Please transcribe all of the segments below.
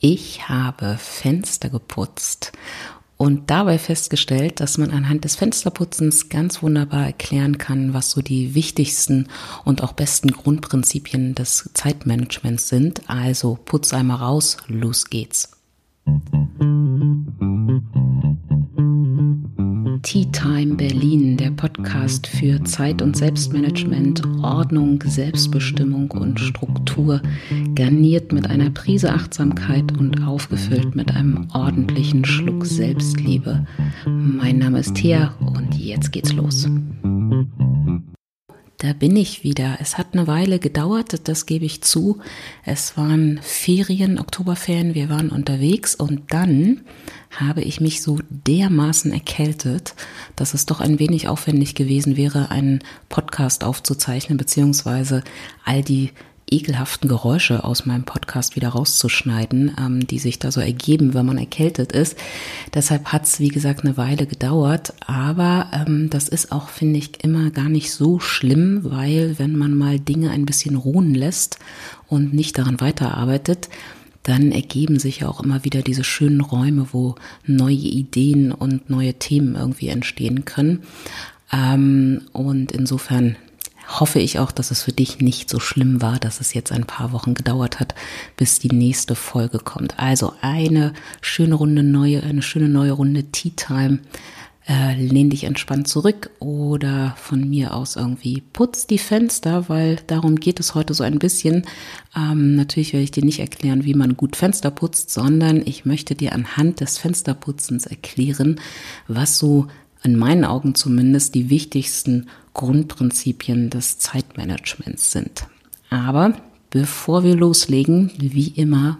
Ich habe Fenster geputzt und dabei festgestellt, dass man anhand des Fensterputzens ganz wunderbar erklären kann, was so die wichtigsten und auch besten Grundprinzipien des Zeitmanagements sind. Also putz einmal raus, los geht's. Tea Time Berlin, der Podcast für Zeit- und Selbstmanagement, Ordnung, Selbstbestimmung und Struktur, garniert mit einer Prise Achtsamkeit und aufgefüllt mit einem ordentlichen Schluck Selbstliebe. Mein Name ist Thea und jetzt geht's los. Da bin ich wieder. Es hat eine Weile gedauert, das gebe ich zu. Es waren Ferien, Oktoberferien, wir waren unterwegs und dann habe ich mich so dermaßen erkältet, dass es doch ein wenig aufwendig gewesen wäre, einen Podcast aufzuzeichnen, beziehungsweise all die ekelhaften Geräusche aus meinem Podcast wieder rauszuschneiden, ähm, die sich da so ergeben, wenn man erkältet ist. Deshalb hat es, wie gesagt, eine Weile gedauert. Aber ähm, das ist auch, finde ich, immer gar nicht so schlimm, weil wenn man mal Dinge ein bisschen ruhen lässt und nicht daran weiterarbeitet, dann ergeben sich ja auch immer wieder diese schönen Räume, wo neue Ideen und neue Themen irgendwie entstehen können. Ähm, und insofern hoffe ich auch, dass es für dich nicht so schlimm war, dass es jetzt ein paar Wochen gedauert hat, bis die nächste Folge kommt. Also eine schöne Runde neue, eine schöne neue Runde Tea Time. Äh, lehn dich entspannt zurück oder von mir aus irgendwie putz die Fenster, weil darum geht es heute so ein bisschen. Ähm, natürlich werde ich dir nicht erklären, wie man gut Fenster putzt, sondern ich möchte dir anhand des Fensterputzens erklären, was so in meinen Augen zumindest die wichtigsten Grundprinzipien des Zeitmanagements sind. Aber bevor wir loslegen, wie immer,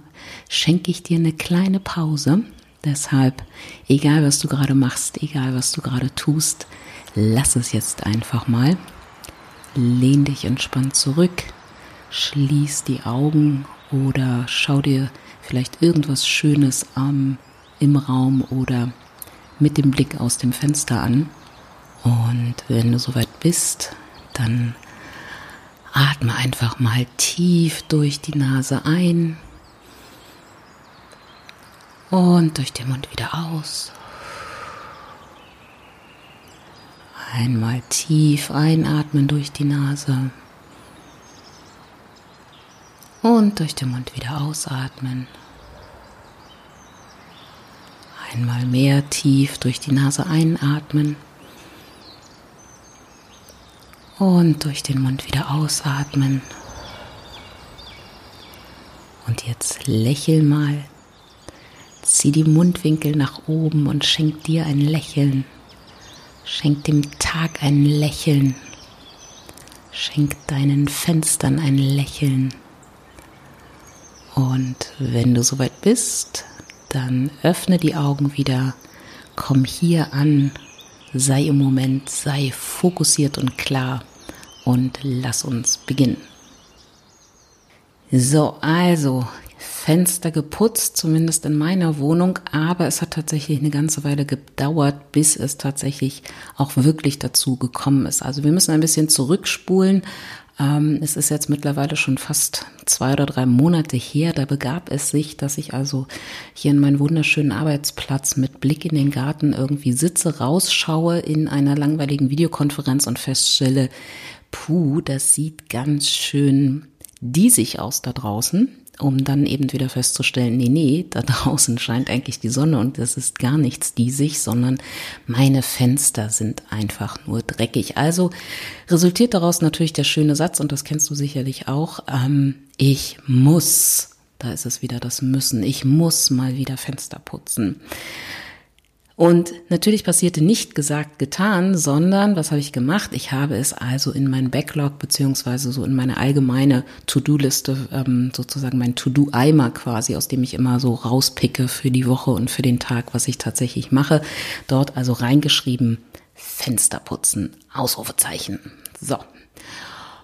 schenke ich dir eine kleine Pause. Deshalb, egal was du gerade machst, egal was du gerade tust, lass es jetzt einfach mal. Lehn dich entspannt zurück, schließ die Augen oder schau dir vielleicht irgendwas Schönes am, im Raum oder mit dem Blick aus dem Fenster an. Und wenn du soweit bist, dann atme einfach mal tief durch die Nase ein und durch den Mund wieder aus. Einmal tief einatmen durch die Nase und durch den Mund wieder ausatmen. Einmal mehr tief durch die Nase einatmen und durch den Mund wieder ausatmen. Und jetzt lächel mal. Zieh die Mundwinkel nach oben und schenk dir ein Lächeln. Schenk dem Tag ein Lächeln. Schenk deinen Fenstern ein Lächeln. Und wenn du soweit bist, dann öffne die Augen wieder, komm hier an sei im Moment, sei fokussiert und klar und lass uns beginnen. So, also Fenster geputzt, zumindest in meiner Wohnung, aber es hat tatsächlich eine ganze Weile gedauert, bis es tatsächlich auch wirklich dazu gekommen ist. Also wir müssen ein bisschen zurückspulen. Ähm, es ist jetzt mittlerweile schon fast zwei oder drei Monate her. Da begab es sich, dass ich also hier in meinen wunderschönen Arbeitsplatz mit Blick in den Garten irgendwie sitze, rausschaue in einer langweiligen Videokonferenz und feststelle, puh, das sieht ganz schön diesig aus da draußen um dann eben wieder festzustellen, nee, nee, da draußen scheint eigentlich die Sonne und das ist gar nichts diesig, sondern meine Fenster sind einfach nur dreckig. Also resultiert daraus natürlich der schöne Satz, und das kennst du sicherlich auch, ähm, ich muss, da ist es wieder das Müssen, ich muss mal wieder Fenster putzen. Und natürlich passierte nicht gesagt, getan, sondern was habe ich gemacht? Ich habe es also in meinen Backlog beziehungsweise so in meine allgemeine To-Do-Liste, ähm, sozusagen mein To-Do-Eimer quasi, aus dem ich immer so rauspicke für die Woche und für den Tag, was ich tatsächlich mache. Dort also reingeschrieben, Fenster putzen, Ausrufezeichen. So,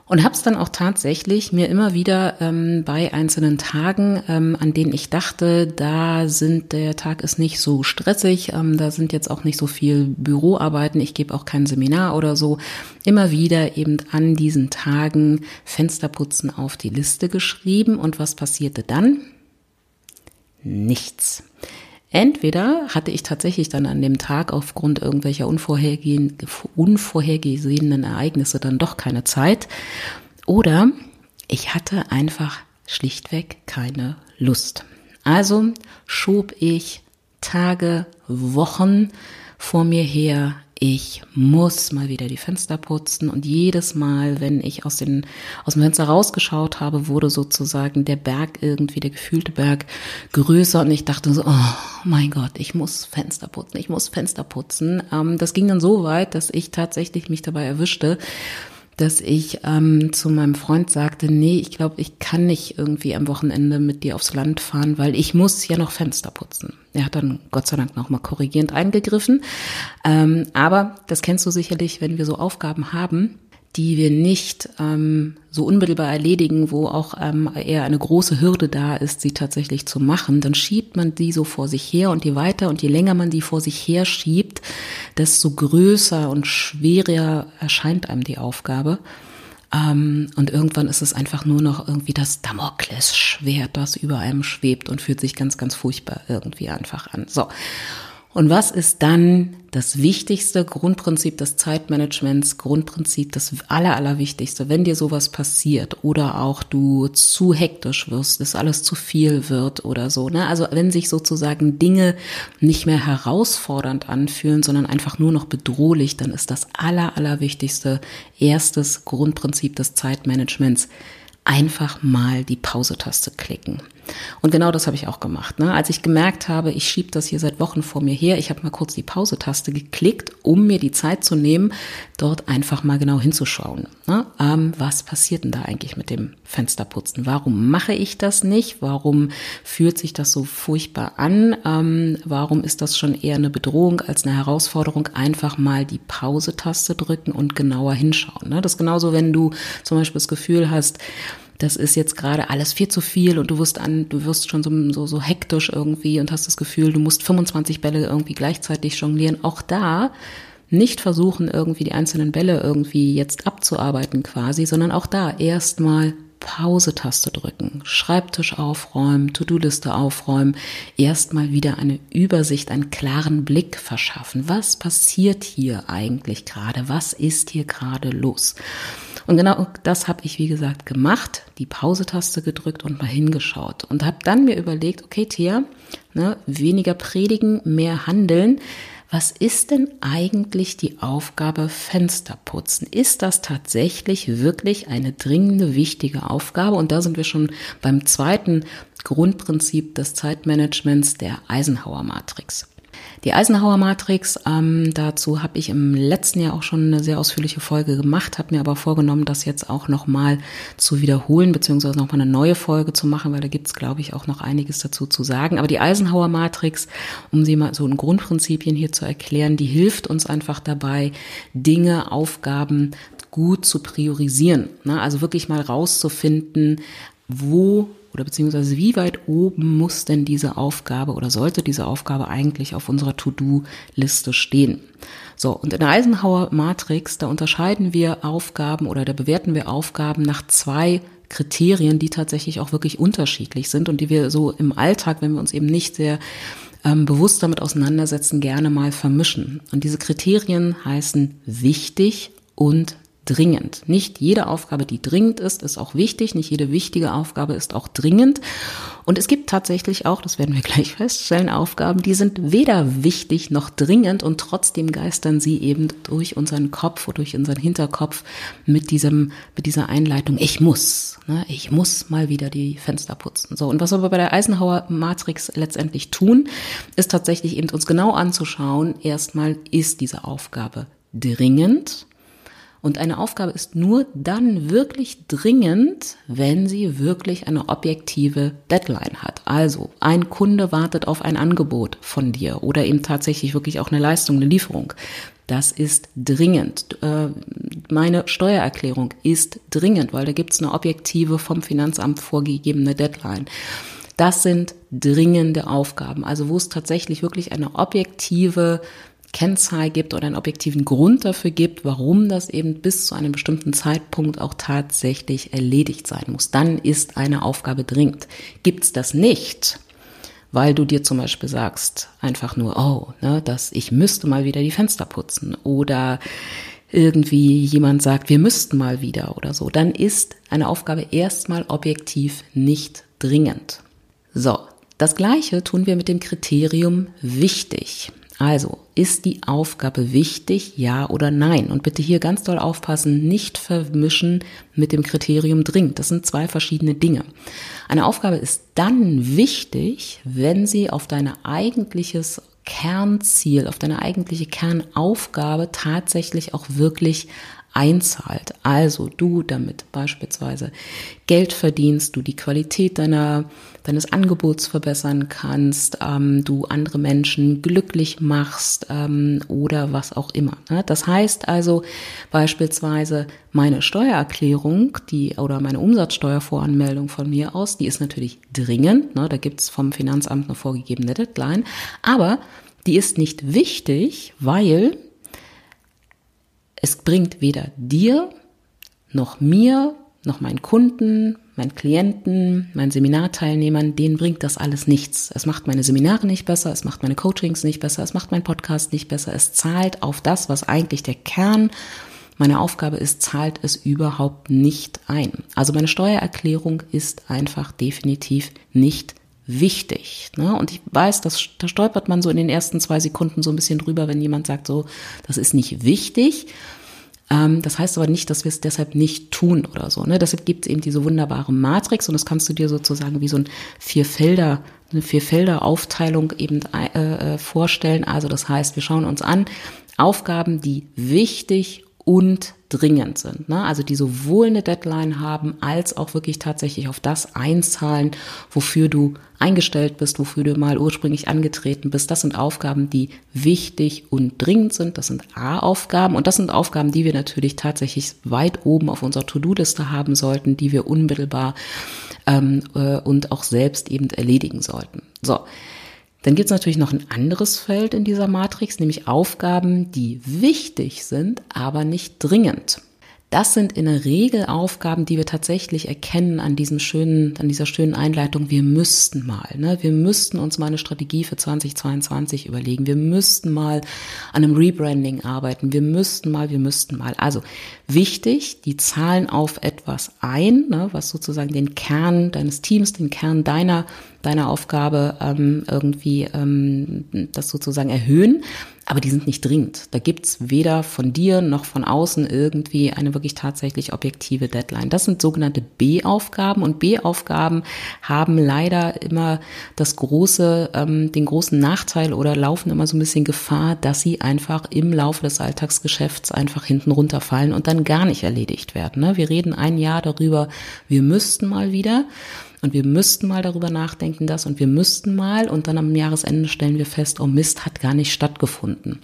und habe es dann auch tatsächlich mir immer wieder ähm, bei einzelnen Tagen, ähm, an denen ich dachte, da sind der Tag ist nicht so stressig, ähm, da sind jetzt auch nicht so viel Büroarbeiten, ich gebe auch kein Seminar oder so, immer wieder eben an diesen Tagen Fensterputzen auf die Liste geschrieben. Und was passierte dann? nichts. Entweder hatte ich tatsächlich dann an dem Tag aufgrund irgendwelcher unvorhergesehenen Ereignisse dann doch keine Zeit oder ich hatte einfach schlichtweg keine Lust. Also schob ich Tage, Wochen vor mir her. Ich muss mal wieder die Fenster putzen und jedes Mal, wenn ich aus, den, aus dem Fenster rausgeschaut habe, wurde sozusagen der Berg irgendwie, der gefühlte Berg größer und ich dachte so, oh mein Gott, ich muss Fenster putzen, ich muss Fenster putzen. Ähm, das ging dann so weit, dass ich tatsächlich mich dabei erwischte, dass ich ähm, zu meinem Freund sagte, nee, ich glaube, ich kann nicht irgendwie am Wochenende mit dir aufs Land fahren, weil ich muss ja noch Fenster putzen. Er hat dann Gott sei Dank nochmal korrigierend eingegriffen. Ähm, aber das kennst du sicherlich, wenn wir so Aufgaben haben, die wir nicht ähm, so unmittelbar erledigen, wo auch ähm, eher eine große Hürde da ist, sie tatsächlich zu machen, dann schiebt man die so vor sich her und je weiter und je länger man die vor sich her schiebt, desto größer und schwerer erscheint einem die Aufgabe. Ähm, und irgendwann ist es einfach nur noch irgendwie das Damoklesschwert, das über einem schwebt und fühlt sich ganz, ganz furchtbar irgendwie einfach an. So. Und was ist dann das wichtigste Grundprinzip des Zeitmanagements, Grundprinzip, das aller, allerwichtigste, wenn dir sowas passiert oder auch du zu hektisch wirst, dass alles zu viel wird oder so, ne? Also wenn sich sozusagen Dinge nicht mehr herausfordernd anfühlen, sondern einfach nur noch bedrohlich, dann ist das aller, allerwichtigste erstes Grundprinzip des Zeitmanagements einfach mal die Pause-Taste klicken. Und genau das habe ich auch gemacht. Ne? Als ich gemerkt habe, ich schiebe das hier seit Wochen vor mir her, ich habe mal kurz die Pause-Taste geklickt, um mir die Zeit zu nehmen, dort einfach mal genau hinzuschauen. Ne? Ähm, was passiert denn da eigentlich mit dem Fensterputzen? Warum mache ich das nicht? Warum fühlt sich das so furchtbar an? Ähm, warum ist das schon eher eine Bedrohung als eine Herausforderung? Einfach mal die Pause-Taste drücken und genauer hinschauen. Ne? Das ist genauso, wenn du zum Beispiel das Gefühl hast, das ist jetzt gerade alles viel zu viel und du wirst an, du wirst schon so, so, so hektisch irgendwie und hast das Gefühl, du musst 25 Bälle irgendwie gleichzeitig jonglieren. Auch da nicht versuchen, irgendwie die einzelnen Bälle irgendwie jetzt abzuarbeiten quasi, sondern auch da erstmal Pause-Taste drücken, Schreibtisch aufräumen, To-Do-Liste aufräumen, erstmal wieder eine Übersicht, einen klaren Blick verschaffen. Was passiert hier eigentlich gerade? Was ist hier gerade los? Und genau das habe ich, wie gesagt, gemacht, die Pause-Taste gedrückt und mal hingeschaut und habe dann mir überlegt, okay, Thea, ne, weniger predigen, mehr handeln. Was ist denn eigentlich die Aufgabe Fensterputzen? Ist das tatsächlich wirklich eine dringende, wichtige Aufgabe? Und da sind wir schon beim zweiten Grundprinzip des Zeitmanagements der Eisenhower Matrix. Die Eisenhower Matrix, ähm, dazu habe ich im letzten Jahr auch schon eine sehr ausführliche Folge gemacht, habe mir aber vorgenommen, das jetzt auch nochmal zu wiederholen, beziehungsweise nochmal eine neue Folge zu machen, weil da gibt's, glaube ich, auch noch einiges dazu zu sagen. Aber die Eisenhower Matrix, um sie mal so in Grundprinzipien hier zu erklären, die hilft uns einfach dabei, Dinge, Aufgaben gut zu priorisieren. Ne? Also wirklich mal rauszufinden, wo oder beziehungsweise wie weit oben muss denn diese Aufgabe oder sollte diese Aufgabe eigentlich auf unserer To-Do-Liste stehen? So, und in der Eisenhower Matrix, da unterscheiden wir Aufgaben oder da bewerten wir Aufgaben nach zwei Kriterien, die tatsächlich auch wirklich unterschiedlich sind und die wir so im Alltag, wenn wir uns eben nicht sehr ähm, bewusst damit auseinandersetzen, gerne mal vermischen. Und diese Kriterien heißen wichtig und dringend. Nicht jede Aufgabe, die dringend ist, ist auch wichtig. Nicht jede wichtige Aufgabe ist auch dringend. Und es gibt tatsächlich auch, das werden wir gleich feststellen, Aufgaben, die sind weder wichtig noch dringend und trotzdem geistern sie eben durch unseren Kopf oder durch unseren Hinterkopf mit diesem, mit dieser Einleitung. Ich muss, ne, ich muss mal wieder die Fenster putzen. So. Und was wir bei der Eisenhower Matrix letztendlich tun, ist tatsächlich eben uns genau anzuschauen. Erstmal ist diese Aufgabe dringend und eine Aufgabe ist nur dann wirklich dringend, wenn sie wirklich eine objektive Deadline hat. Also ein Kunde wartet auf ein Angebot von dir oder eben tatsächlich wirklich auch eine Leistung, eine Lieferung. Das ist dringend. Äh, meine Steuererklärung ist dringend, weil da gibt es eine objektive vom Finanzamt vorgegebene Deadline. Das sind dringende Aufgaben, also wo es tatsächlich wirklich eine objektive Kennzahl gibt oder einen objektiven Grund dafür gibt, warum das eben bis zu einem bestimmten Zeitpunkt auch tatsächlich erledigt sein muss. Dann ist eine Aufgabe dringend. Gibt es das nicht, weil du dir zum Beispiel sagst, einfach nur, oh, ne, dass ich müsste mal wieder die Fenster putzen oder irgendwie jemand sagt, wir müssten mal wieder oder so, dann ist eine Aufgabe erstmal objektiv nicht dringend. So, das gleiche tun wir mit dem Kriterium wichtig. Also, ist die Aufgabe wichtig, ja oder nein? Und bitte hier ganz doll aufpassen, nicht vermischen mit dem Kriterium dringend. Das sind zwei verschiedene Dinge. Eine Aufgabe ist dann wichtig, wenn sie auf dein eigentliches Kernziel, auf deine eigentliche Kernaufgabe tatsächlich auch wirklich einzahlt. Also du damit beispielsweise Geld verdienst, du die Qualität deiner, deines Angebots verbessern kannst, ähm, du andere Menschen glücklich machst ähm, oder was auch immer. Ne? Das heißt also beispielsweise meine Steuererklärung, die oder meine Umsatzsteuervoranmeldung von mir aus, die ist natürlich dringend. Ne? Da gibt es vom Finanzamt eine vorgegebene Deadline, aber die ist nicht wichtig, weil es bringt weder dir noch mir noch meinen Kunden, meinen Klienten, meinen Seminarteilnehmern, denen bringt das alles nichts. Es macht meine Seminare nicht besser, es macht meine Coachings nicht besser, es macht meinen Podcast nicht besser. Es zahlt auf das, was eigentlich der Kern meiner Aufgabe ist, zahlt es überhaupt nicht ein. Also meine Steuererklärung ist einfach definitiv nicht wichtig. Ne? Und ich weiß, dass, da stolpert man so in den ersten zwei Sekunden so ein bisschen drüber, wenn jemand sagt, so, das ist nicht wichtig. Ähm, das heißt aber nicht, dass wir es deshalb nicht tun oder so. Ne? Deshalb gibt es eben diese wunderbare Matrix und das kannst du dir sozusagen wie so ein Vierfelder, eine Vierfelder-Aufteilung eben äh, äh, vorstellen. Also das heißt, wir schauen uns an, Aufgaben, die wichtig und dringend sind. Ne? Also die sowohl eine Deadline haben, als auch wirklich tatsächlich auf das einzahlen, wofür du eingestellt bist, wofür du mal ursprünglich angetreten bist. Das sind Aufgaben, die wichtig und dringend sind. Das sind A-Aufgaben und das sind Aufgaben, die wir natürlich tatsächlich weit oben auf unserer To-Do-Liste haben sollten, die wir unmittelbar ähm, äh, und auch selbst eben erledigen sollten. So. Dann gibt es natürlich noch ein anderes Feld in dieser Matrix, nämlich Aufgaben, die wichtig sind, aber nicht dringend. Das sind in der Regel Aufgaben, die wir tatsächlich erkennen an diesem schönen, an dieser schönen Einleitung. Wir müssten mal, ne? Wir müssten uns mal eine Strategie für 2022 überlegen. Wir müssten mal an einem Rebranding arbeiten. Wir müssten mal, wir müssten mal. Also wichtig, die zahlen auf etwas ein, ne? was sozusagen den Kern deines Teams, den Kern deiner deiner Aufgabe ähm, irgendwie ähm, das sozusagen erhöhen aber die sind nicht dringend. Da gibt's weder von dir noch von außen irgendwie eine wirklich tatsächlich objektive Deadline. Das sind sogenannte B-Aufgaben und B-Aufgaben haben leider immer das große, ähm, den großen Nachteil oder laufen immer so ein bisschen Gefahr, dass sie einfach im Laufe des Alltagsgeschäfts einfach hinten runterfallen und dann gar nicht erledigt werden. Ne? Wir reden ein Jahr darüber, wir müssten mal wieder und wir müssten mal darüber nachdenken, das und wir müssten mal und dann am Jahresende stellen wir fest, oh Mist, hat gar nicht stattgefunden.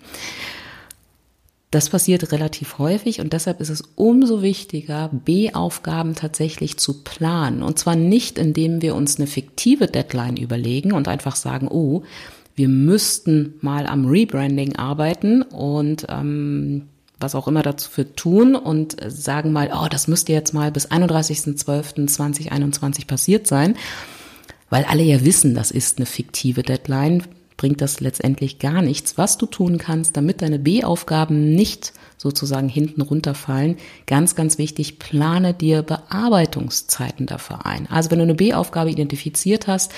Das passiert relativ häufig und deshalb ist es umso wichtiger, B-Aufgaben tatsächlich zu planen. Und zwar nicht, indem wir uns eine fiktive Deadline überlegen und einfach sagen, oh, wir müssten mal am Rebranding arbeiten und ähm, was auch immer dafür tun und sagen mal, oh, das müsste jetzt mal bis 31.12.2021 passiert sein, weil alle ja wissen, das ist eine fiktive Deadline, bringt das letztendlich gar nichts. Was du tun kannst, damit deine B-Aufgaben nicht sozusagen hinten runterfallen, ganz, ganz wichtig, plane dir Bearbeitungszeiten dafür ein. Also wenn du eine B-Aufgabe identifiziert hast,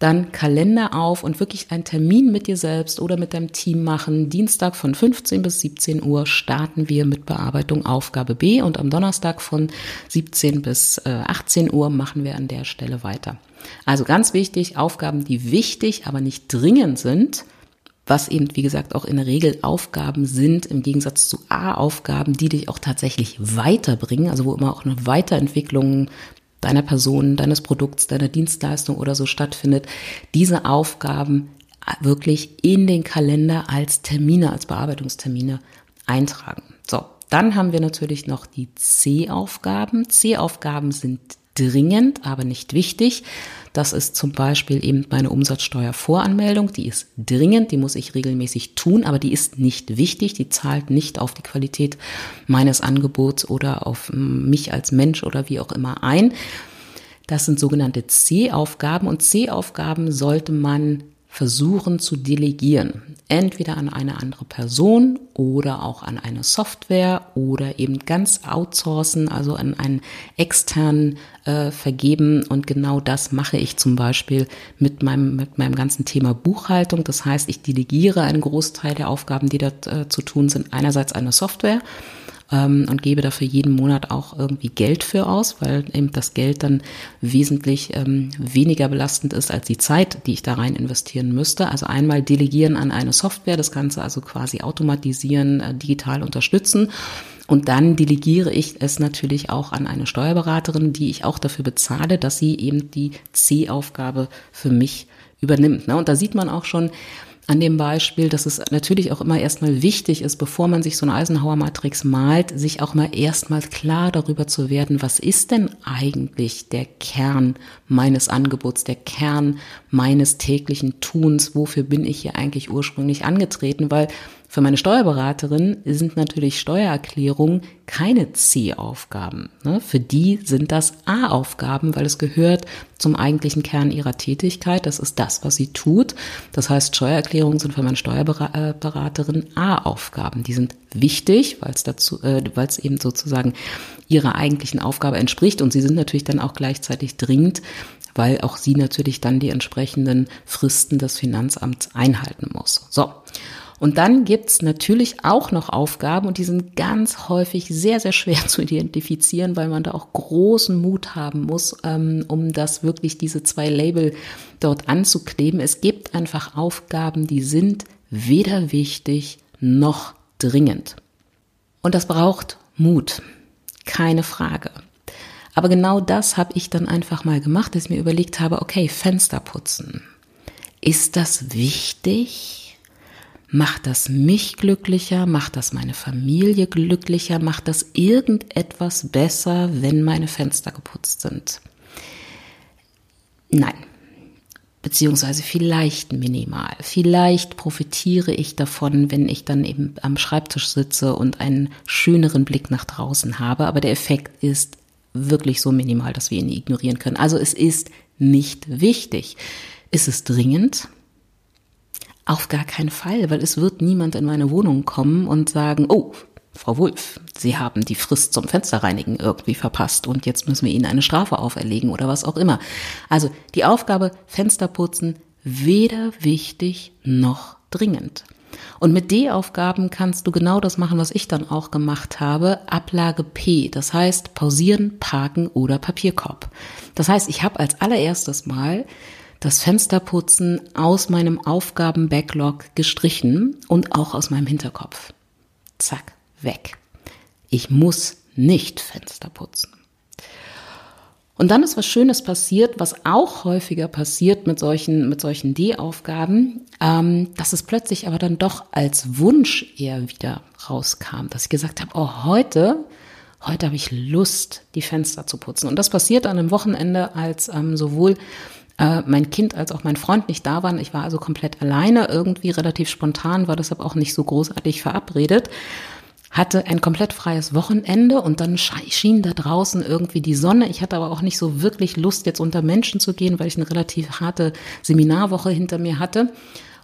dann Kalender auf und wirklich einen Termin mit dir selbst oder mit deinem Team machen. Dienstag von 15 bis 17 Uhr starten wir mit Bearbeitung Aufgabe B und am Donnerstag von 17 bis 18 äh, Uhr machen wir an der Stelle weiter. Also ganz wichtig, Aufgaben, die wichtig, aber nicht dringend sind, was eben, wie gesagt, auch in der Regel Aufgaben sind, im Gegensatz zu A-Aufgaben, die dich auch tatsächlich weiterbringen, also wo immer auch eine Weiterentwicklung deiner Person, deines Produkts, deiner Dienstleistung oder so stattfindet, diese Aufgaben wirklich in den Kalender als Termine, als Bearbeitungstermine eintragen. So, dann haben wir natürlich noch die C-Aufgaben. C-Aufgaben sind dringend, aber nicht wichtig. Das ist zum Beispiel eben meine Umsatzsteuervoranmeldung. Die ist dringend, die muss ich regelmäßig tun, aber die ist nicht wichtig. Die zahlt nicht auf die Qualität meines Angebots oder auf mich als Mensch oder wie auch immer ein. Das sind sogenannte C-Aufgaben und C-Aufgaben sollte man versuchen zu delegieren. Entweder an eine andere Person oder auch an eine Software oder eben ganz outsourcen, also an einen externen äh, vergeben. Und genau das mache ich zum Beispiel mit meinem, mit meinem ganzen Thema Buchhaltung. Das heißt, ich delegiere einen Großteil der Aufgaben, die da äh, zu tun sind, einerseits eine Software ähm, und gebe dafür jeden Monat auch irgendwie Geld für aus, weil eben das Geld dann wesentlich ähm, weniger belastend ist als die Zeit, die ich da rein investieren müsste. Also einmal delegieren an eine Software, das Ganze also quasi automatisieren, äh, digital unterstützen. Und dann delegiere ich es natürlich auch an eine Steuerberaterin, die ich auch dafür bezahle, dass sie eben die C-Aufgabe für mich übernimmt. Ne? Und da sieht man auch schon, an dem Beispiel, dass es natürlich auch immer erstmal wichtig ist, bevor man sich so eine Eisenhower-Matrix malt, sich auch mal erstmal klar darüber zu werden, was ist denn eigentlich der Kern meines Angebots, der Kern meines täglichen Tuns, wofür bin ich hier eigentlich ursprünglich angetreten, weil für meine Steuerberaterin sind natürlich Steuererklärungen keine C-Aufgaben. Ne? Für die sind das A-Aufgaben, weil es gehört zum eigentlichen Kern ihrer Tätigkeit. Das ist das, was sie tut. Das heißt, Steuererklärungen sind für meine Steuerberaterin A-Aufgaben. Die sind wichtig, weil es dazu, äh, weil es eben sozusagen ihrer eigentlichen Aufgabe entspricht. Und sie sind natürlich dann auch gleichzeitig dringend, weil auch sie natürlich dann die entsprechenden Fristen des Finanzamts einhalten muss. So. Und dann gibt's natürlich auch noch Aufgaben und die sind ganz häufig sehr, sehr schwer zu identifizieren, weil man da auch großen Mut haben muss, ähm, um das wirklich diese zwei Label dort anzukleben. Es gibt einfach Aufgaben, die sind weder wichtig noch dringend. Und das braucht Mut, keine Frage. Aber genau das habe ich dann einfach mal gemacht, dass ich mir überlegt habe, okay, Fenster putzen. Ist das wichtig? Macht das mich glücklicher? Macht das meine Familie glücklicher? Macht das irgendetwas besser, wenn meine Fenster geputzt sind? Nein. Beziehungsweise vielleicht minimal. Vielleicht profitiere ich davon, wenn ich dann eben am Schreibtisch sitze und einen schöneren Blick nach draußen habe. Aber der Effekt ist wirklich so minimal, dass wir ihn ignorieren können. Also es ist nicht wichtig. Ist es dringend? Auf gar keinen Fall, weil es wird niemand in meine Wohnung kommen und sagen, oh, Frau Wulff, Sie haben die Frist zum Fensterreinigen irgendwie verpasst und jetzt müssen wir Ihnen eine Strafe auferlegen oder was auch immer. Also die Aufgabe Fensterputzen weder wichtig noch dringend. Und mit D-Aufgaben kannst du genau das machen, was ich dann auch gemacht habe. Ablage P, das heißt pausieren, parken oder Papierkorb. Das heißt, ich habe als allererstes mal das Fensterputzen aus meinem Aufgaben-Backlog gestrichen und auch aus meinem Hinterkopf. Zack, weg. Ich muss nicht Fenster putzen. Und dann ist was Schönes passiert, was auch häufiger passiert mit solchen, mit solchen D-Aufgaben, ähm, dass es plötzlich aber dann doch als Wunsch eher wieder rauskam, dass ich gesagt habe, oh, heute, heute habe ich Lust, die Fenster zu putzen. Und das passiert an einem Wochenende, als ähm, sowohl äh, mein Kind als auch mein Freund nicht da waren. Ich war also komplett alleine, irgendwie relativ spontan, war deshalb auch nicht so großartig verabredet hatte ein komplett freies Wochenende und dann schien da draußen irgendwie die Sonne. Ich hatte aber auch nicht so wirklich Lust, jetzt unter Menschen zu gehen, weil ich eine relativ harte Seminarwoche hinter mir hatte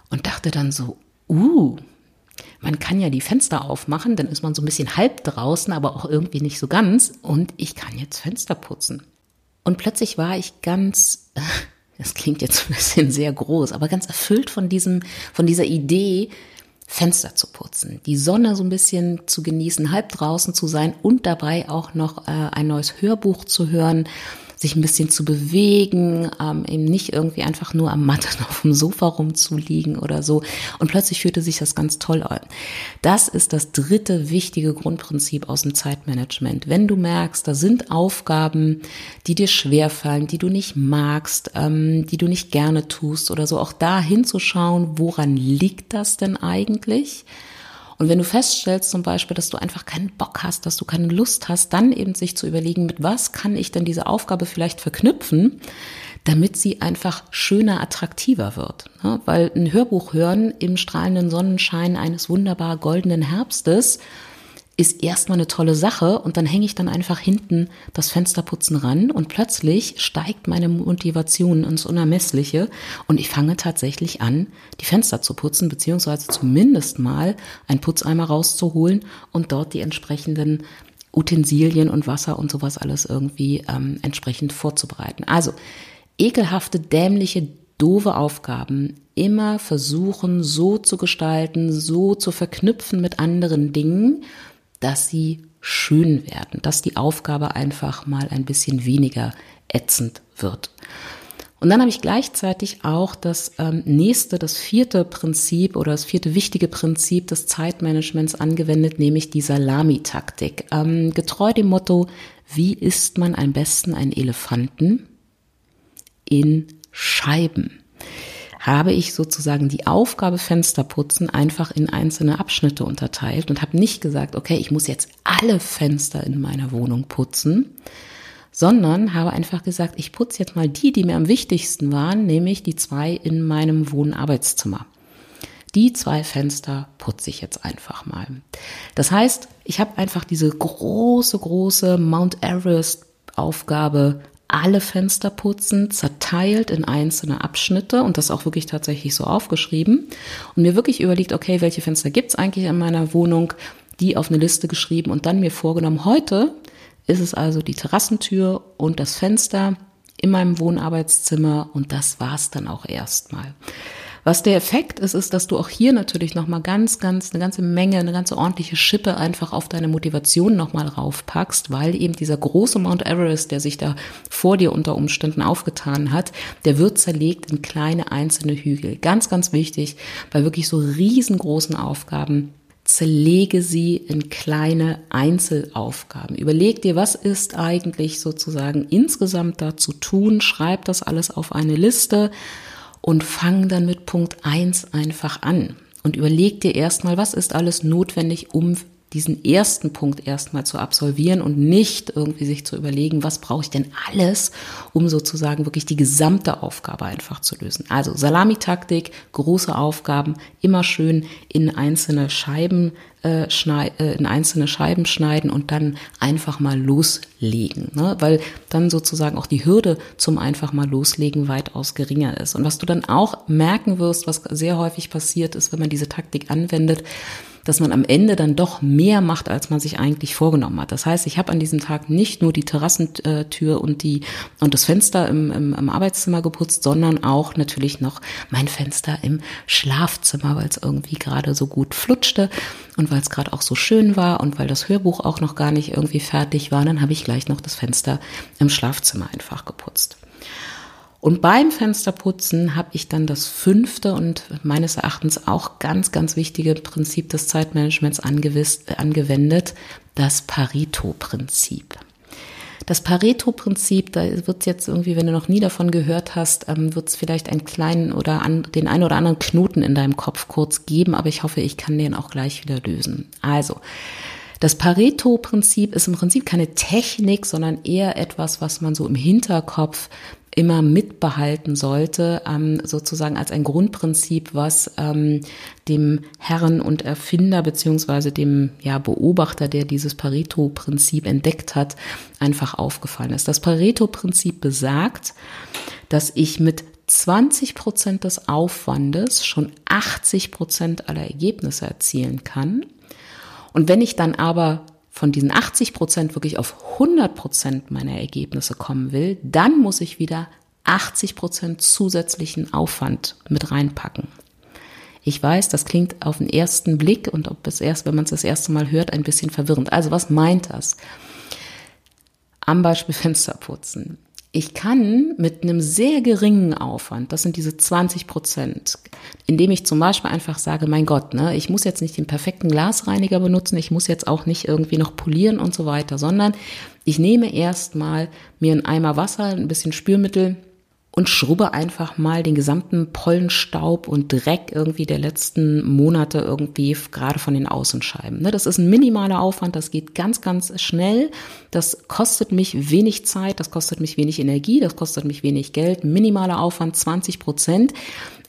und dachte dann so, uh, man kann ja die Fenster aufmachen, dann ist man so ein bisschen halb draußen, aber auch irgendwie nicht so ganz und ich kann jetzt Fenster putzen. Und plötzlich war ich ganz das klingt jetzt ein bisschen sehr groß, aber ganz erfüllt von diesem, von dieser Idee, Fenster zu putzen, die Sonne so ein bisschen zu genießen, halb draußen zu sein und dabei auch noch äh, ein neues Hörbuch zu hören sich ein bisschen zu bewegen, ähm, eben nicht irgendwie einfach nur am Matten auf dem Sofa rumzuliegen oder so. Und plötzlich fühlte sich das ganz toll an. Das ist das dritte wichtige Grundprinzip aus dem Zeitmanagement. Wenn du merkst, da sind Aufgaben, die dir schwerfallen, die du nicht magst, ähm, die du nicht gerne tust oder so, auch da hinzuschauen, woran liegt das denn eigentlich? Und wenn du feststellst zum Beispiel, dass du einfach keinen Bock hast, dass du keine Lust hast, dann eben sich zu überlegen, mit was kann ich denn diese Aufgabe vielleicht verknüpfen, damit sie einfach schöner, attraktiver wird. Weil ein Hörbuch hören im strahlenden Sonnenschein eines wunderbar goldenen Herbstes ist erstmal eine tolle Sache und dann hänge ich dann einfach hinten das Fensterputzen ran und plötzlich steigt meine Motivation ins Unermessliche und ich fange tatsächlich an, die Fenster zu putzen, beziehungsweise zumindest mal einen Putzeimer rauszuholen und dort die entsprechenden Utensilien und Wasser und sowas alles irgendwie ähm, entsprechend vorzubereiten. Also ekelhafte, dämliche, doofe Aufgaben immer versuchen so zu gestalten, so zu verknüpfen mit anderen Dingen, dass sie schön werden, dass die Aufgabe einfach mal ein bisschen weniger ätzend wird. Und dann habe ich gleichzeitig auch das ähm, nächste, das vierte Prinzip oder das vierte wichtige Prinzip des Zeitmanagements angewendet, nämlich die Salamitaktik. Ähm, getreu dem Motto, wie isst man am besten einen Elefanten? In Scheiben habe ich sozusagen die Aufgabe Fensterputzen einfach in einzelne Abschnitte unterteilt und habe nicht gesagt, okay, ich muss jetzt alle Fenster in meiner Wohnung putzen, sondern habe einfach gesagt, ich putze jetzt mal die, die mir am wichtigsten waren, nämlich die zwei in meinem Wohnarbeitszimmer. Die zwei Fenster putze ich jetzt einfach mal. Das heißt, ich habe einfach diese große, große Mount Everest Aufgabe alle Fenster putzen, zerteilt in einzelne Abschnitte und das auch wirklich tatsächlich so aufgeschrieben und mir wirklich überlegt, okay, welche Fenster gibt's eigentlich in meiner Wohnung, die auf eine Liste geschrieben und dann mir vorgenommen, heute ist es also die Terrassentür und das Fenster in meinem Wohnarbeitszimmer und das war's dann auch erstmal. Was der Effekt ist, ist, dass du auch hier natürlich nochmal ganz, ganz, eine ganze Menge, eine ganze ordentliche Schippe einfach auf deine Motivation nochmal raufpackst, weil eben dieser große Mount Everest, der sich da vor dir unter Umständen aufgetan hat, der wird zerlegt in kleine einzelne Hügel. Ganz, ganz wichtig, bei wirklich so riesengroßen Aufgaben zerlege sie in kleine Einzelaufgaben. Überleg dir, was ist eigentlich sozusagen insgesamt da zu tun, schreib das alles auf eine Liste und fang dann mit Punkt eins einfach an und überleg dir erstmal, was ist alles notwendig, um diesen ersten Punkt erstmal zu absolvieren und nicht irgendwie sich zu überlegen, was brauche ich denn alles, um sozusagen wirklich die gesamte Aufgabe einfach zu lösen. Also Salamitaktik, große Aufgaben, immer schön in einzelne Scheiben äh, äh, in einzelne Scheiben schneiden und dann einfach mal loslegen, ne? weil dann sozusagen auch die Hürde zum einfach mal loslegen weitaus geringer ist. Und was du dann auch merken wirst, was sehr häufig passiert ist, wenn man diese Taktik anwendet, dass man am Ende dann doch mehr macht, als man sich eigentlich vorgenommen hat. Das heißt, ich habe an diesem Tag nicht nur die Terrassentür und die und das Fenster im, im, im Arbeitszimmer geputzt, sondern auch natürlich noch mein Fenster im Schlafzimmer, weil es irgendwie gerade so gut flutschte und weil es gerade auch so schön war und weil das Hörbuch auch noch gar nicht irgendwie fertig war, dann habe ich gleich noch das Fenster im Schlafzimmer einfach geputzt. Und beim Fensterputzen habe ich dann das fünfte und meines Erachtens auch ganz, ganz wichtige Prinzip des Zeitmanagements angewendet, das Pareto-Prinzip. Das Pareto-Prinzip, da wird es jetzt irgendwie, wenn du noch nie davon gehört hast, ähm, wird es vielleicht einen kleinen oder an, den einen oder anderen Knoten in deinem Kopf kurz geben, aber ich hoffe, ich kann den auch gleich wieder lösen. Also, das Pareto-Prinzip ist im Prinzip keine Technik, sondern eher etwas, was man so im Hinterkopf immer mitbehalten sollte, ähm, sozusagen als ein Grundprinzip, was ähm, dem Herren und Erfinder beziehungsweise dem Beobachter, der dieses Pareto-Prinzip entdeckt hat, einfach aufgefallen ist. Das Pareto-Prinzip besagt, dass ich mit 20 Prozent des Aufwandes schon 80 Prozent aller Ergebnisse erzielen kann. Und wenn ich dann aber von diesen 80 Prozent wirklich auf 100 Prozent meiner Ergebnisse kommen will, dann muss ich wieder 80 Prozent zusätzlichen Aufwand mit reinpacken. Ich weiß, das klingt auf den ersten Blick und ob es erst, wenn man es das erste Mal hört, ein bisschen verwirrend. Also was meint das? Am Beispiel Fenster putzen. Ich kann mit einem sehr geringen Aufwand, das sind diese 20 Prozent, indem ich zum Beispiel einfach sage, mein Gott, ne, ich muss jetzt nicht den perfekten Glasreiniger benutzen, ich muss jetzt auch nicht irgendwie noch polieren und so weiter, sondern ich nehme erstmal mir einen Eimer Wasser, ein bisschen Spülmittel, und schrubbe einfach mal den gesamten Pollenstaub und Dreck irgendwie der letzten Monate irgendwie gerade von den Außenscheiben. Ne, das ist ein minimaler Aufwand, das geht ganz, ganz schnell. Das kostet mich wenig Zeit, das kostet mich wenig Energie, das kostet mich wenig Geld. Minimaler Aufwand 20 Prozent.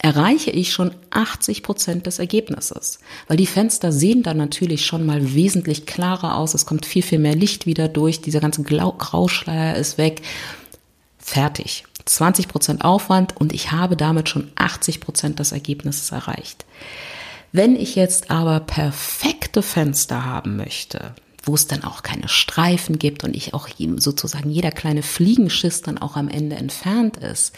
erreiche ich schon 80 Prozent des Ergebnisses. Weil die Fenster sehen dann natürlich schon mal wesentlich klarer aus. Es kommt viel, viel mehr Licht wieder durch. Dieser ganze Grauschleier ist weg. Fertig. 20 Prozent Aufwand und ich habe damit schon 80 Prozent des Ergebnisses erreicht. Wenn ich jetzt aber perfekte Fenster haben möchte, wo es dann auch keine Streifen gibt und ich auch sozusagen jeder kleine Fliegenschiss dann auch am Ende entfernt ist,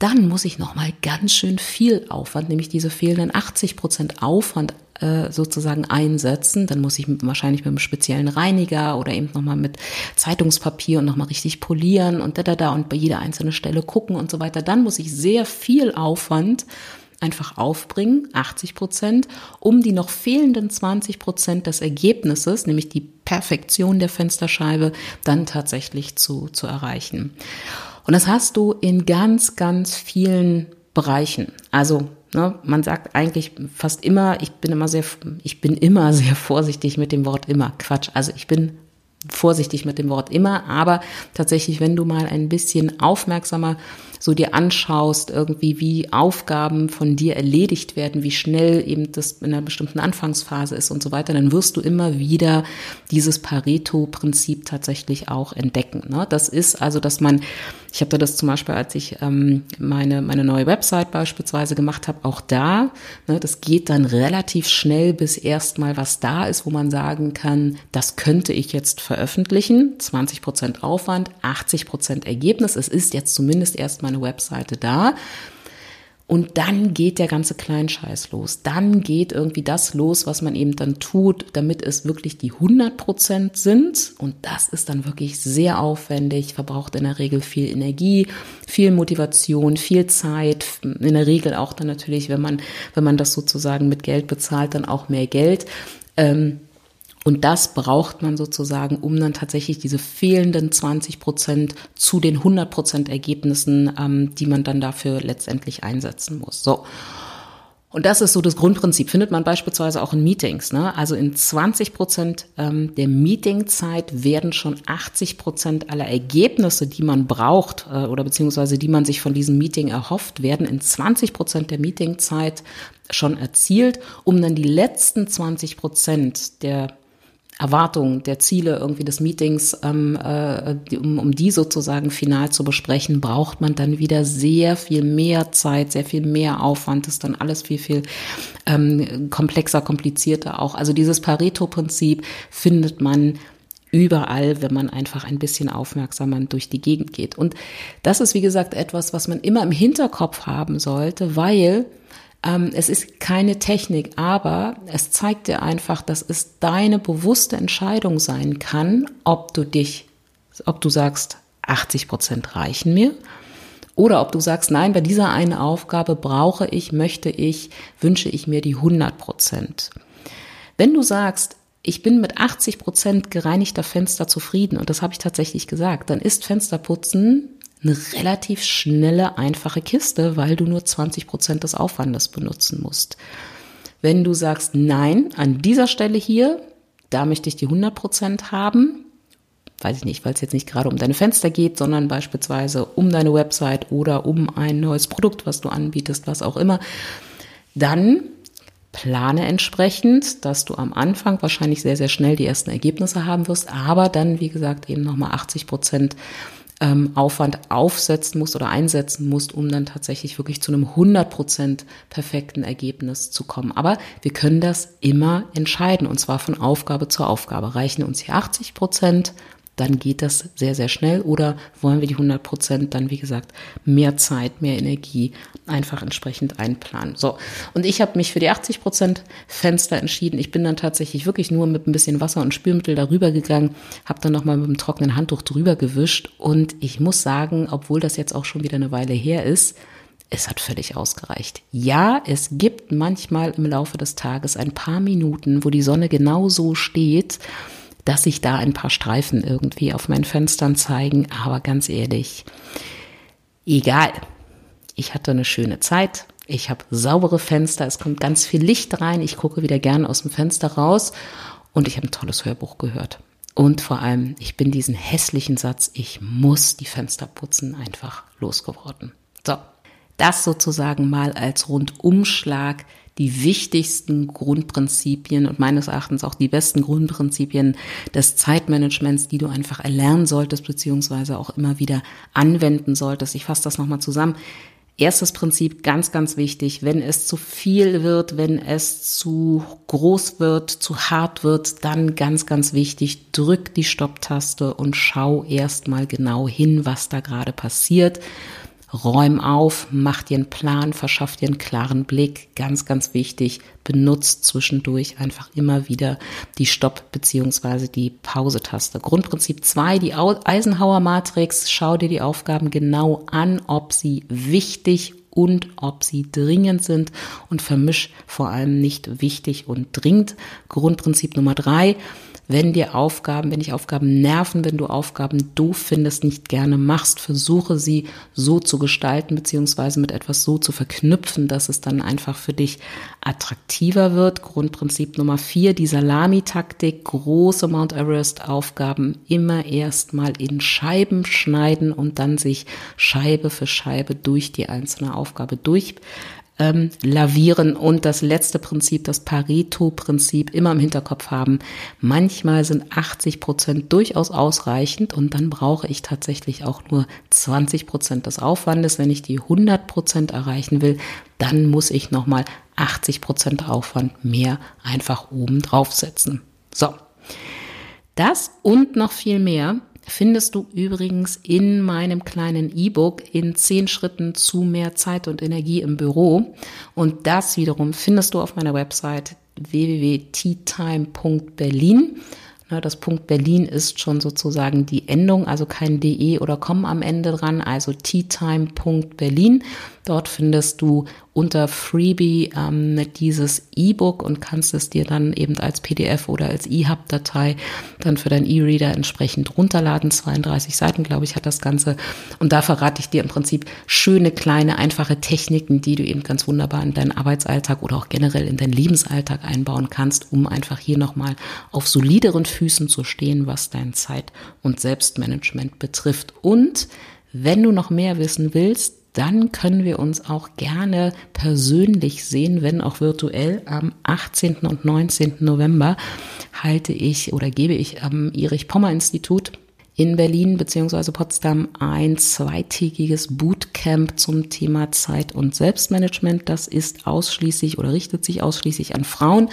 dann muss ich noch mal ganz schön viel Aufwand, nämlich diese fehlenden 80 Prozent Aufwand äh, sozusagen einsetzen. Dann muss ich wahrscheinlich mit einem speziellen Reiniger oder eben noch mal mit Zeitungspapier und noch mal richtig polieren und da da da und bei jeder einzelnen Stelle gucken und so weiter. Dann muss ich sehr viel Aufwand einfach aufbringen, 80 Prozent, um die noch fehlenden 20 Prozent des Ergebnisses, nämlich die Perfektion der Fensterscheibe, dann tatsächlich zu, zu erreichen. Und das hast du in ganz, ganz vielen Bereichen. Also ne, man sagt eigentlich fast immer, ich bin immer sehr, ich bin immer sehr vorsichtig mit dem Wort immer. Quatsch. Also ich bin vorsichtig mit dem Wort immer, aber tatsächlich, wenn du mal ein bisschen aufmerksamer so dir anschaust, irgendwie wie Aufgaben von dir erledigt werden, wie schnell eben das in einer bestimmten Anfangsphase ist und so weiter, dann wirst du immer wieder dieses Pareto-Prinzip tatsächlich auch entdecken. Ne? Das ist also, dass man, ich habe da das zum Beispiel, als ich ähm, meine, meine neue Website beispielsweise gemacht habe, auch da, ne, das geht dann relativ schnell, bis erstmal was da ist, wo man sagen kann, das könnte ich jetzt veröffentlichen. 20 Prozent Aufwand, 80 Prozent Ergebnis. Es ist jetzt zumindest erstmal meine Webseite da. Und dann geht der ganze Kleinscheiß los. Dann geht irgendwie das los, was man eben dann tut, damit es wirklich die 100 Prozent sind. Und das ist dann wirklich sehr aufwendig, verbraucht in der Regel viel Energie, viel Motivation, viel Zeit. In der Regel auch dann natürlich, wenn man, wenn man das sozusagen mit Geld bezahlt, dann auch mehr Geld. Ähm, und das braucht man sozusagen, um dann tatsächlich diese fehlenden 20 Prozent zu den 100 Prozent Ergebnissen, ähm, die man dann dafür letztendlich einsetzen muss. So. Und das ist so das Grundprinzip. Findet man beispielsweise auch in Meetings. Ne? Also in 20 Prozent ähm, der Meetingzeit werden schon 80 Prozent aller Ergebnisse, die man braucht äh, oder beziehungsweise die man sich von diesem Meeting erhofft, werden in 20 Prozent der Meetingzeit schon erzielt, um dann die letzten 20 Prozent der Erwartungen, der Ziele irgendwie des Meetings, ähm, äh, um, um die sozusagen final zu besprechen, braucht man dann wieder sehr viel mehr Zeit, sehr viel mehr Aufwand, ist dann alles viel, viel ähm, komplexer, komplizierter auch. Also dieses Pareto-Prinzip findet man überall, wenn man einfach ein bisschen aufmerksamer durch die Gegend geht. Und das ist, wie gesagt, etwas, was man immer im Hinterkopf haben sollte, weil es ist keine Technik, aber es zeigt dir einfach, dass es deine bewusste Entscheidung sein kann, ob du dich, ob du sagst, 80 Prozent reichen mir oder ob du sagst, nein, bei dieser einen Aufgabe brauche ich, möchte ich, wünsche ich mir die 100 Prozent. Wenn du sagst, ich bin mit 80 Prozent gereinigter Fenster zufrieden und das habe ich tatsächlich gesagt, dann ist Fensterputzen eine relativ schnelle, einfache Kiste, weil du nur 20 Prozent des Aufwandes benutzen musst. Wenn du sagst, nein, an dieser Stelle hier, da möchte ich die 100 Prozent haben, weiß ich nicht, weil es jetzt nicht gerade um deine Fenster geht, sondern beispielsweise um deine Website oder um ein neues Produkt, was du anbietest, was auch immer, dann plane entsprechend, dass du am Anfang wahrscheinlich sehr, sehr schnell die ersten Ergebnisse haben wirst, aber dann, wie gesagt, eben nochmal 80 Prozent ähm, Aufwand aufsetzen musst oder einsetzen musst, um dann tatsächlich wirklich zu einem 100% perfekten Ergebnis zu kommen. Aber wir können das immer entscheiden und zwar von Aufgabe zu Aufgabe. Reichen uns hier 80 Prozent dann geht das sehr, sehr schnell. Oder wollen wir die 100 Prozent dann, wie gesagt, mehr Zeit, mehr Energie einfach entsprechend einplanen. So, und ich habe mich für die 80 Prozent Fenster entschieden. Ich bin dann tatsächlich wirklich nur mit ein bisschen Wasser und Spülmittel darüber gegangen, habe dann nochmal mit einem trockenen Handtuch drüber gewischt. Und ich muss sagen, obwohl das jetzt auch schon wieder eine Weile her ist, es hat völlig ausgereicht. Ja, es gibt manchmal im Laufe des Tages ein paar Minuten, wo die Sonne genau so steht, dass sich da ein paar Streifen irgendwie auf meinen Fenstern zeigen. Aber ganz ehrlich, egal. Ich hatte eine schöne Zeit. Ich habe saubere Fenster. Es kommt ganz viel Licht rein. Ich gucke wieder gerne aus dem Fenster raus. Und ich habe ein tolles Hörbuch gehört. Und vor allem, ich bin diesen hässlichen Satz, ich muss die Fenster putzen, einfach losgeworden. So, Das sozusagen mal als Rundumschlag die wichtigsten Grundprinzipien und meines Erachtens auch die besten Grundprinzipien des Zeitmanagements, die du einfach erlernen solltest, beziehungsweise auch immer wieder anwenden solltest. Ich fasse das nochmal zusammen. Erstes Prinzip, ganz, ganz wichtig, wenn es zu viel wird, wenn es zu groß wird, zu hart wird, dann ganz, ganz wichtig, drück die Stopptaste und schau erstmal genau hin, was da gerade passiert Räum auf, mach dir einen Plan, verschaff dir einen klaren Blick. Ganz, ganz wichtig, benutzt zwischendurch einfach immer wieder die Stopp- beziehungsweise die Pause-Taste. Grundprinzip zwei: die Eisenhower-Matrix. Schau dir die Aufgaben genau an, ob sie wichtig und ob sie dringend sind und vermisch vor allem nicht wichtig und dringend. Grundprinzip Nummer drei wenn dir Aufgaben, wenn dich Aufgaben nerven, wenn du Aufgaben doof findest, nicht gerne machst, versuche sie so zu gestalten, beziehungsweise mit etwas so zu verknüpfen, dass es dann einfach für dich attraktiver wird. Grundprinzip Nummer vier, die Salami-Taktik, große Mount Everest-Aufgaben immer erstmal in Scheiben schneiden und dann sich Scheibe für Scheibe durch die einzelne Aufgabe durch ähm, lavieren. Und das letzte Prinzip, das Pareto-Prinzip, immer im Hinterkopf haben. Manchmal sind 80 Prozent durchaus ausreichend und dann brauche ich tatsächlich auch nur 20 Prozent des Aufwandes. Wenn ich die 100 Prozent erreichen will, dann muss ich nochmal 80 Prozent Aufwand mehr einfach oben draufsetzen. So. Das und noch viel mehr findest du übrigens in meinem kleinen E-Book in zehn Schritten zu mehr Zeit und Energie im Büro. Und das wiederum findest du auf meiner Website www.teatime.berlin. Das Punkt Berlin ist schon sozusagen die Endung, also kein de oder com am Ende dran, also teatime.berlin. Dort findest du unter Freebie ähm, dieses E-Book und kannst es dir dann eben als PDF oder als EHUB-Datei dann für deinen E-Reader entsprechend runterladen. 32 Seiten, glaube ich, hat das Ganze. Und da verrate ich dir im Prinzip schöne, kleine, einfache Techniken, die du eben ganz wunderbar in deinen Arbeitsalltag oder auch generell in deinen Lebensalltag einbauen kannst, um einfach hier nochmal auf solideren zu stehen, was dein Zeit- und Selbstmanagement betrifft. Und wenn du noch mehr wissen willst, dann können wir uns auch gerne persönlich sehen, wenn auch virtuell. Am 18. und 19. November halte ich oder gebe ich am Erich-Pommer-Institut in Berlin bzw. Potsdam ein zweitägiges Bootcamp zum Thema Zeit- und Selbstmanagement. Das ist ausschließlich oder richtet sich ausschließlich an Frauen,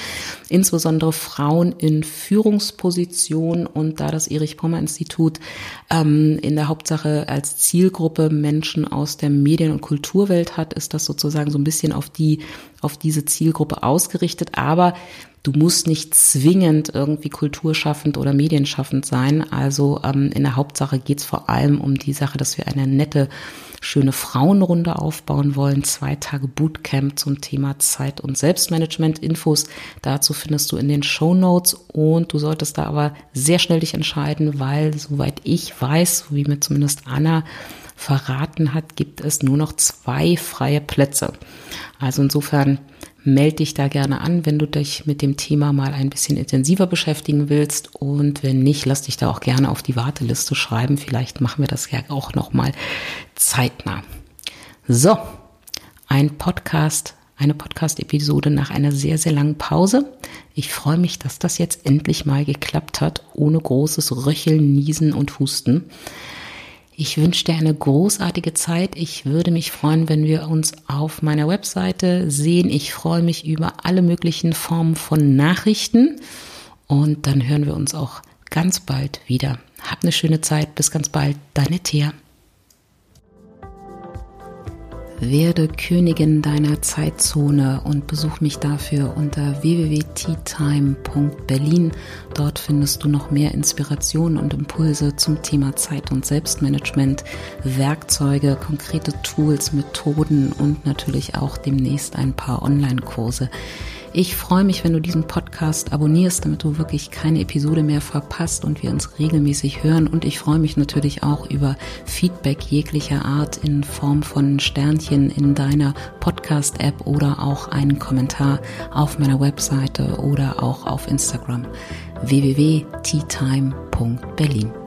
insbesondere Frauen in Führungspositionen. Und da das Erich-Pommer-Institut ähm, in der Hauptsache als Zielgruppe Menschen aus der Medien- und Kulturwelt hat, ist das sozusagen so ein bisschen auf die, auf diese Zielgruppe ausgerichtet. Aber Du musst nicht zwingend irgendwie kulturschaffend oder medienschaffend sein. Also ähm, in der Hauptsache geht es vor allem um die Sache, dass wir eine nette, schöne Frauenrunde aufbauen wollen. Zwei Tage Bootcamp zum Thema Zeit- und Selbstmanagement. Infos dazu findest du in den Show Notes und du solltest da aber sehr schnell dich entscheiden, weil soweit ich weiß, wie mir zumindest Anna verraten hat, gibt es nur noch zwei freie Plätze. Also insofern melde dich da gerne an, wenn du dich mit dem Thema mal ein bisschen intensiver beschäftigen willst. Und wenn nicht, lass dich da auch gerne auf die Warteliste schreiben. Vielleicht machen wir das ja auch nochmal zeitnah. So, ein Podcast, eine Podcast-Episode nach einer sehr, sehr langen Pause. Ich freue mich, dass das jetzt endlich mal geklappt hat, ohne großes Röcheln, Niesen und Husten. Ich wünsche dir eine großartige Zeit. Ich würde mich freuen, wenn wir uns auf meiner Webseite sehen. Ich freue mich über alle möglichen Formen von Nachrichten. Und dann hören wir uns auch ganz bald wieder. Hab eine schöne Zeit. Bis ganz bald. Deine Thea. Werde Königin deiner Zeitzone und besuch mich dafür unter www.teatime.berlin. Dort findest du noch mehr Inspirationen und Impulse zum Thema Zeit- und Selbstmanagement, Werkzeuge, konkrete Tools, Methoden und natürlich auch demnächst ein paar Online-Kurse. Ich freue mich, wenn du diesen Podcast abonnierst, damit du wirklich keine Episode mehr verpasst und wir uns regelmäßig hören. Und ich freue mich natürlich auch über Feedback jeglicher Art in Form von Sternchen in deiner Podcast-App oder auch einen Kommentar auf meiner Webseite oder auch auf Instagram www.teatime.berlin.